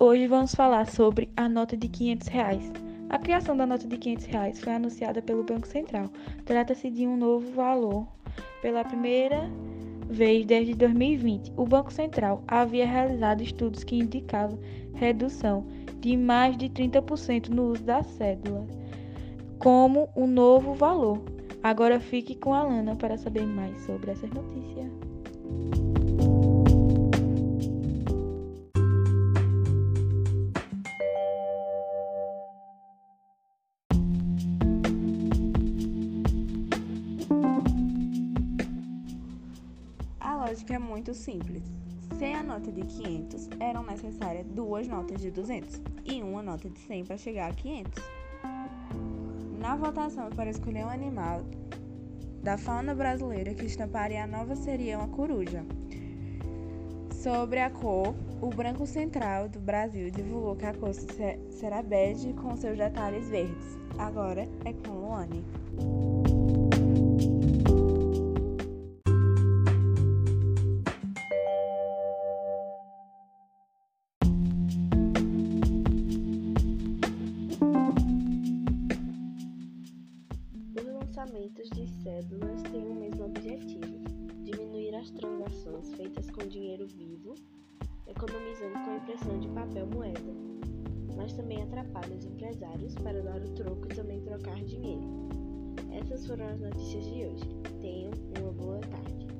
Hoje vamos falar sobre a nota de 500 reais. A criação da nota de 500 reais foi anunciada pelo Banco Central. Trata-se de um novo valor pela primeira vez desde 2020. O Banco Central havia realizado estudos que indicavam redução de mais de 30% no uso da cédula como o um novo valor. Agora fique com a Lana para saber mais sobre essa notícia. Lógica é muito simples. Sem a nota de 500, eram necessárias duas notas de 200 e uma nota de 100 para chegar a 500. Na votação para escolher um animal da fauna brasileira que estamparia a nova seria uma coruja. Sobre a cor, o Branco Central do Brasil divulgou que a cor será bege com seus detalhes verdes. Agora é com Luane. Lançamentos de cédulas têm o mesmo objetivo: diminuir as transações feitas com dinheiro vivo, economizando com a impressão de papel moeda, mas também atrapalha os empresários para dar o troco e também trocar dinheiro. Essas foram as notícias de hoje. Tenham uma boa tarde.